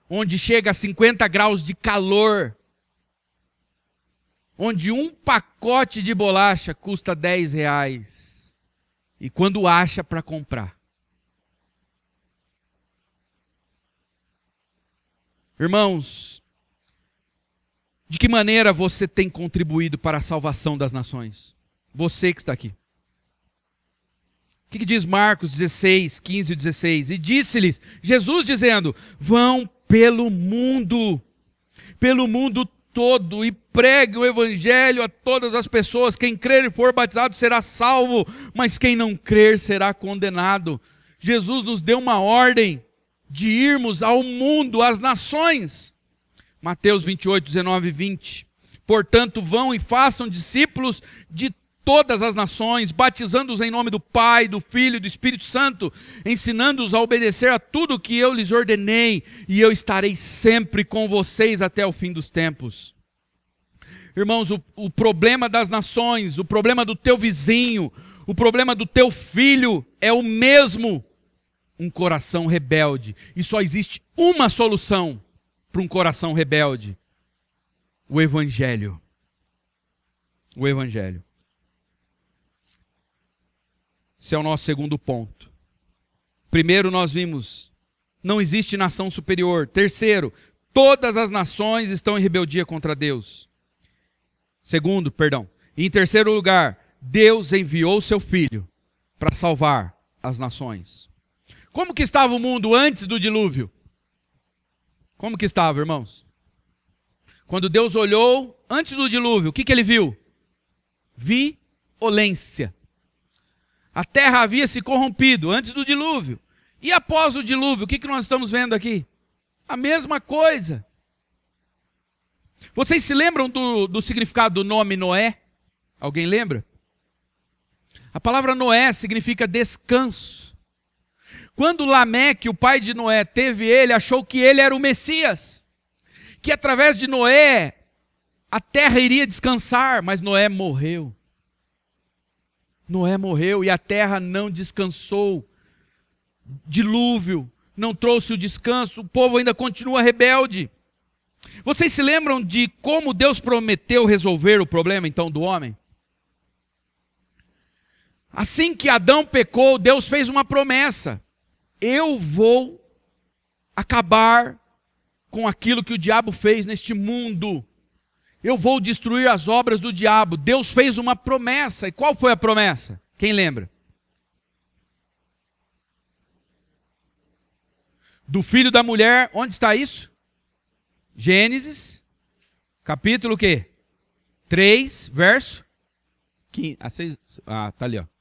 onde chega a 50 graus de calor, onde um pacote de bolacha custa 10 reais, e quando acha para comprar, Irmãos, de que maneira você tem contribuído para a salvação das nações? Você que está aqui. O que, que diz Marcos 16, 15 e 16? E disse-lhes, Jesus dizendo: Vão pelo mundo, pelo mundo todo, e pregue o evangelho a todas as pessoas. Quem crer e for batizado será salvo, mas quem não crer será condenado. Jesus nos deu uma ordem de irmos ao mundo, às nações. Mateus 28, 19 e 20. Portanto, vão e façam discípulos de todas as nações, batizando-os em nome do Pai, do Filho e do Espírito Santo, ensinando-os a obedecer a tudo o que eu lhes ordenei, e eu estarei sempre com vocês até o fim dos tempos. Irmãos, o, o problema das nações, o problema do teu vizinho, o problema do teu filho é o mesmo um coração rebelde. E só existe uma solução para um coração rebelde: o Evangelho. O Evangelho. Esse é o nosso segundo ponto. Primeiro, nós vimos: não existe nação superior. Terceiro, todas as nações estão em rebeldia contra Deus. Segundo, perdão. E em terceiro lugar, Deus enviou seu filho para salvar as nações. Como que estava o mundo antes do dilúvio? Como que estava, irmãos? Quando Deus olhou antes do dilúvio, o que, que ele viu? Violência. A terra havia se corrompido antes do dilúvio. E após o dilúvio, o que, que nós estamos vendo aqui? A mesma coisa. Vocês se lembram do, do significado do nome Noé? Alguém lembra? A palavra Noé significa descanso. Quando Lameque, o pai de Noé, teve ele, achou que ele era o Messias, que através de Noé a terra iria descansar, mas Noé morreu. Noé morreu e a terra não descansou. Dilúvio não trouxe o descanso, o povo ainda continua rebelde. Vocês se lembram de como Deus prometeu resolver o problema então do homem? Assim que Adão pecou, Deus fez uma promessa eu vou acabar com aquilo que o diabo fez neste mundo. Eu vou destruir as obras do diabo. Deus fez uma promessa. E qual foi a promessa? Quem lembra? Do filho da mulher, onde está isso? Gênesis, capítulo o quê? 3, verso 15. Ah, 6, ah, tá ali, ó.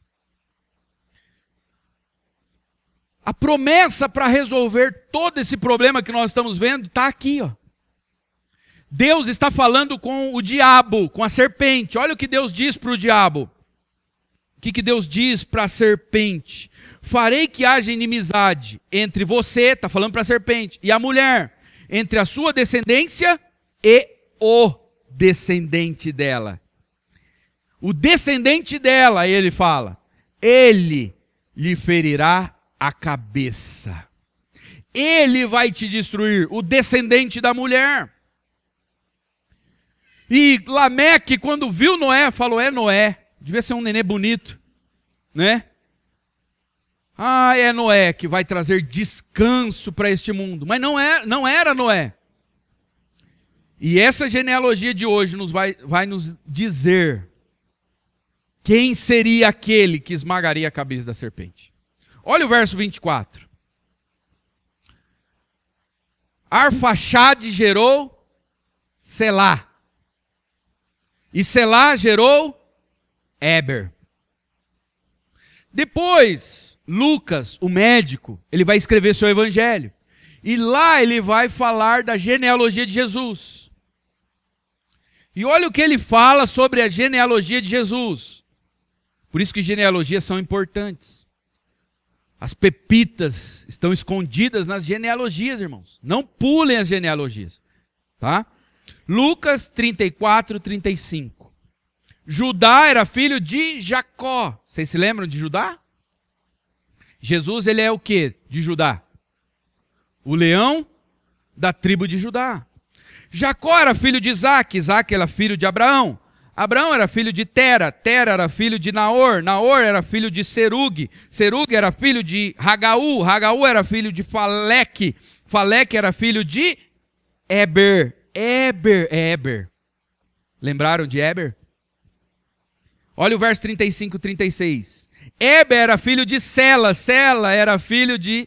A promessa para resolver todo esse problema que nós estamos vendo está aqui, ó. Deus está falando com o diabo, com a serpente. Olha o que Deus diz para o diabo. O que, que Deus diz para a serpente? Farei que haja inimizade entre você, está falando para a serpente, e a mulher, entre a sua descendência e o descendente dela. O descendente dela, ele fala, ele lhe ferirá a cabeça. Ele vai te destruir, o descendente da mulher. E Lameque, quando viu Noé, falou: É Noé, devia ser um nenê bonito, né? Ah, é Noé que vai trazer descanso para este mundo. Mas não, é, não era Noé. E essa genealogia de hoje nos vai, vai nos dizer quem seria aquele que esmagaria a cabeça da serpente. Olha o verso 24. Arfaxade gerou Selá. E Selá gerou Eber. Depois Lucas, o médico, ele vai escrever seu evangelho. E lá ele vai falar da genealogia de Jesus. E olha o que ele fala sobre a genealogia de Jesus. Por isso que genealogias são importantes. As pepitas estão escondidas nas genealogias, irmãos. Não pulem as genealogias. Tá? Lucas 34, 35. Judá era filho de Jacó. Vocês se lembram de Judá? Jesus, ele é o que de Judá? O leão da tribo de Judá. Jacó era filho de Isaac, Isaac era filho de Abraão. Abraão era filho de Tera, Tera era filho de Naor, Naor era filho de Serug, Serug era filho de Ragaú, Ragaú era filho de Faleque, Faleque era filho de Eber, Eber, Eber. Lembraram de Eber? Olha o verso 35 e 36. Eber era filho de Sela, Sela era filho de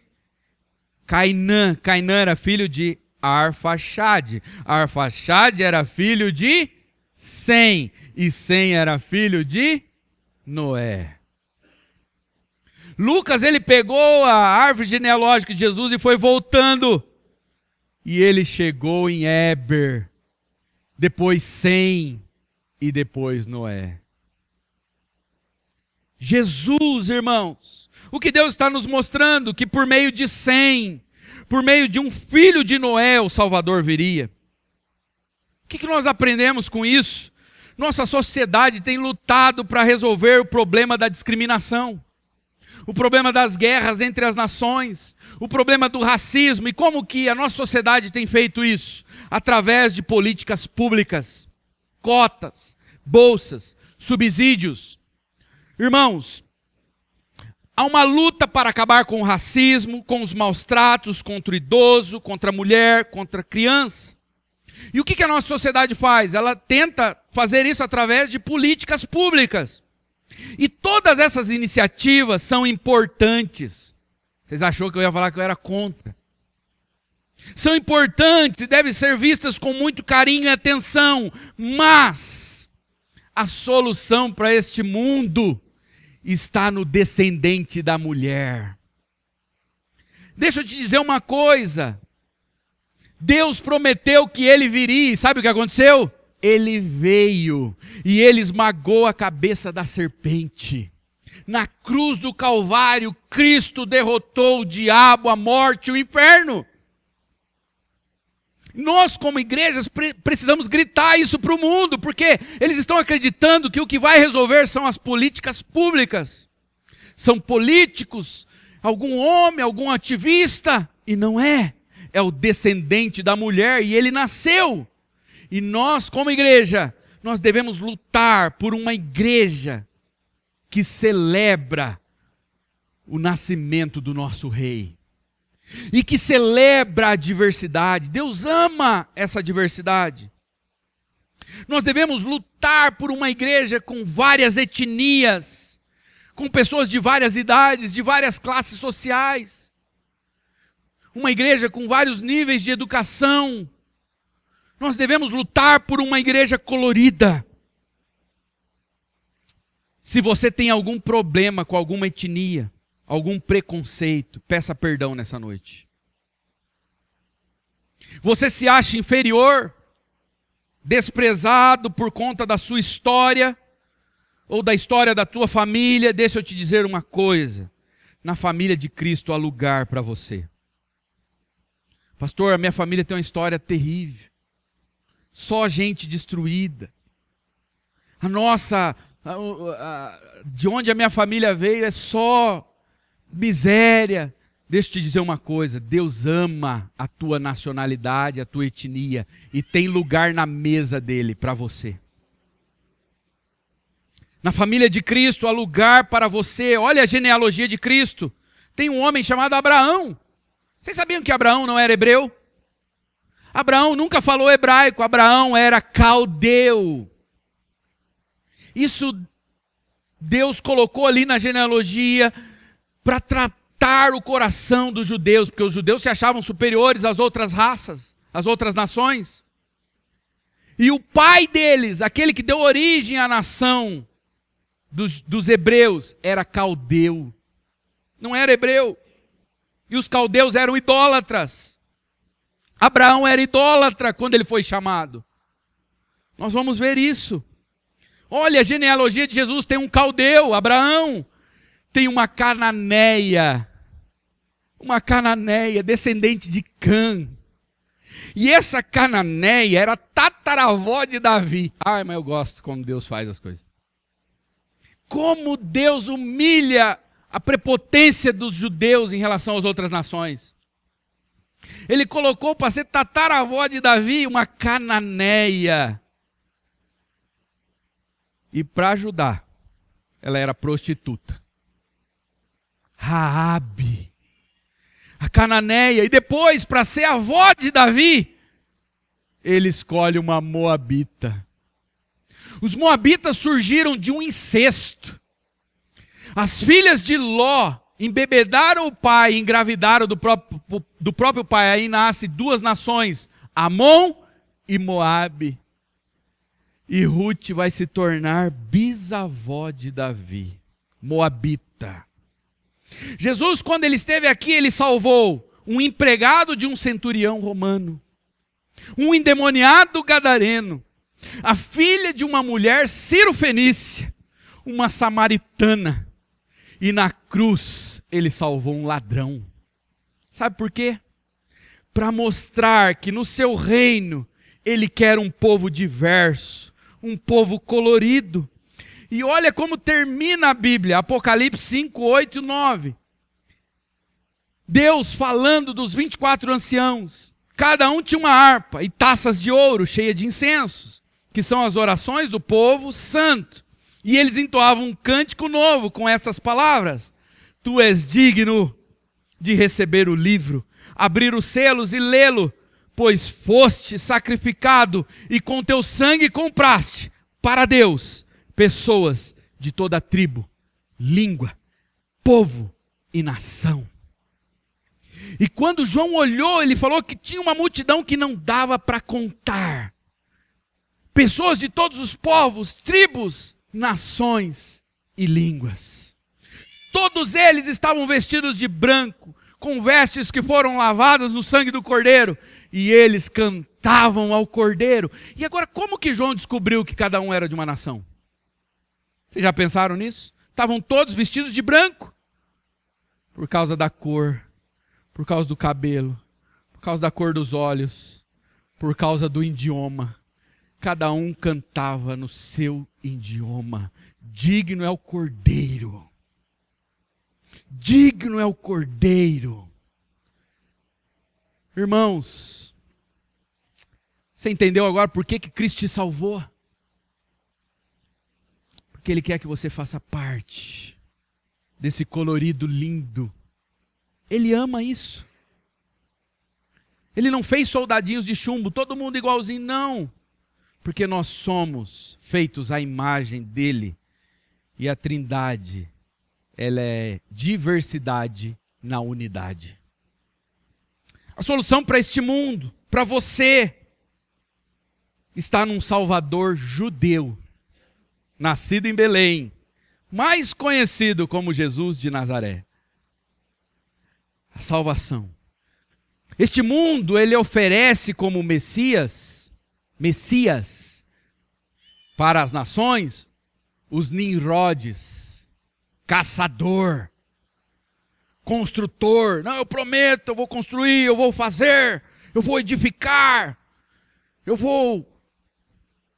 Cainã, Cainã era filho de Arfaxade, Arfaxade era filho de Sem, e Sem era filho de Noé. Lucas, ele pegou a árvore genealógica de Jesus e foi voltando. E ele chegou em Eber, depois Sem e depois Noé. Jesus, irmãos, o que Deus está nos mostrando? Que por meio de Sem, por meio de um filho de Noé, o Salvador viria. O que, nós aprendemos com isso? Nossa sociedade tem lutado para resolver o problema da discriminação, o problema das guerras entre as nações, o problema do racismo. E como que a nossa sociedade tem feito isso? Através de políticas públicas, cotas, bolsas, subsídios. Irmãos, há uma luta para acabar com o racismo, com os maus tratos contra o idoso, contra a mulher, contra a criança. E o que a nossa sociedade faz? Ela tenta fazer isso através de políticas públicas. E todas essas iniciativas são importantes. Vocês achou que eu ia falar que eu era contra? São importantes e devem ser vistas com muito carinho e atenção, mas a solução para este mundo está no descendente da mulher. Deixa eu te dizer uma coisa. Deus prometeu que ele viria, e sabe o que aconteceu? Ele veio e ele esmagou a cabeça da serpente. Na cruz do Calvário, Cristo derrotou o diabo, a morte, o inferno. Nós, como igrejas, precisamos gritar isso para o mundo, porque eles estão acreditando que o que vai resolver são as políticas públicas. São políticos, algum homem, algum ativista, e não é. É o descendente da mulher e ele nasceu. E nós, como igreja, nós devemos lutar por uma igreja que celebra o nascimento do nosso rei e que celebra a diversidade. Deus ama essa diversidade. Nós devemos lutar por uma igreja com várias etnias, com pessoas de várias idades, de várias classes sociais. Uma igreja com vários níveis de educação. Nós devemos lutar por uma igreja colorida. Se você tem algum problema com alguma etnia, algum preconceito, peça perdão nessa noite. Você se acha inferior, desprezado por conta da sua história ou da história da tua família? Deixa eu te dizer uma coisa: na família de Cristo há lugar para você. Pastor, a minha família tem uma história terrível. Só gente destruída. A nossa, a, a, de onde a minha família veio é só miséria. Deixa eu te dizer uma coisa: Deus ama a tua nacionalidade, a tua etnia, e tem lugar na mesa dele para você. Na família de Cristo há lugar para você. Olha a genealogia de Cristo. Tem um homem chamado Abraão. Vocês sabiam que Abraão não era hebreu? Abraão nunca falou hebraico, Abraão era caldeu. Isso Deus colocou ali na genealogia para tratar o coração dos judeus, porque os judeus se achavam superiores às outras raças, às outras nações. E o pai deles, aquele que deu origem à nação dos, dos hebreus, era caldeu. não era hebreu. E os caldeus eram idólatras. Abraão era idólatra quando ele foi chamado. Nós vamos ver isso. Olha, a genealogia de Jesus tem um caldeu, Abraão, tem uma cananeia, uma cananeia, descendente de Cã. E essa cananeia era tataravó de Davi. Ai, mas eu gosto como Deus faz as coisas. Como Deus humilha a prepotência dos judeus em relação às outras nações. Ele colocou para ser tataravó de Davi uma cananeia. E para ajudar, ela era prostituta. Raabe, a cananeia. E depois, para ser avó de Davi, ele escolhe uma moabita. Os moabitas surgiram de um incesto. As filhas de Ló embebedaram o pai engravidaram do próprio, do próprio pai. Aí nasce duas nações, Amon e Moabe. E Ruth vai se tornar bisavó de Davi, Moabita. Jesus, quando ele esteve aqui, ele salvou um empregado de um centurião romano, um endemoniado gadareno, a filha de uma mulher cirofenícia, uma samaritana, e na cruz ele salvou um ladrão. Sabe por quê? Para mostrar que no seu reino ele quer um povo diverso, um povo colorido. E olha como termina a Bíblia, Apocalipse 5, 8 e 9. Deus falando dos 24 anciãos. Cada um tinha uma harpa e taças de ouro cheias de incensos, que são as orações do povo santo. E eles entoavam um cântico novo com essas palavras: Tu és digno de receber o livro, abrir os selos e lê-lo, pois foste sacrificado e com teu sangue compraste para Deus pessoas de toda tribo, língua, povo e nação. E quando João olhou, ele falou que tinha uma multidão que não dava para contar. Pessoas de todos os povos, tribos, nações e línguas. Todos eles estavam vestidos de branco, com vestes que foram lavadas no sangue do cordeiro, e eles cantavam ao cordeiro. E agora, como que João descobriu que cada um era de uma nação? Vocês já pensaram nisso? Estavam todos vestidos de branco, por causa da cor, por causa do cabelo, por causa da cor dos olhos, por causa do idioma cada um cantava no seu idioma. Digno é o cordeiro. Digno é o cordeiro. Irmãos, você entendeu agora por que, que Cristo te salvou? Porque Ele quer que você faça parte desse colorido lindo. Ele ama isso. Ele não fez soldadinhos de chumbo, todo mundo igualzinho, não. Porque nós somos feitos à imagem dele. E a Trindade, ela é diversidade na unidade. A solução para este mundo, para você, está num Salvador judeu, nascido em Belém, mais conhecido como Jesus de Nazaré. A salvação. Este mundo ele oferece como Messias Messias para as nações, os Nimrodes, caçador, construtor. Não, eu prometo, eu vou construir, eu vou fazer, eu vou edificar, eu vou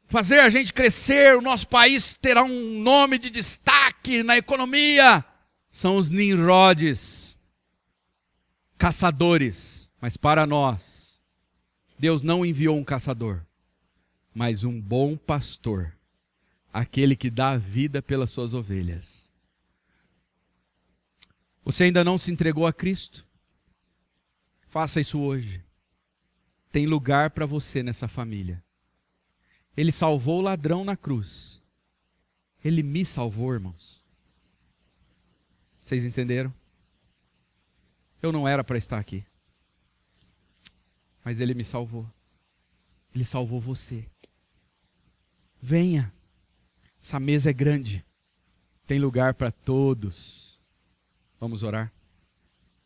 fazer a gente crescer, o nosso país terá um nome de destaque na economia. São os Nimrodes, caçadores. Mas para nós, Deus não enviou um caçador mas um bom pastor, aquele que dá a vida pelas suas ovelhas. Você ainda não se entregou a Cristo? Faça isso hoje. Tem lugar para você nessa família. Ele salvou o ladrão na cruz. Ele me salvou, irmãos. Vocês entenderam? Eu não era para estar aqui. Mas ele me salvou. Ele salvou você. Venha. Essa mesa é grande. Tem lugar para todos. Vamos orar.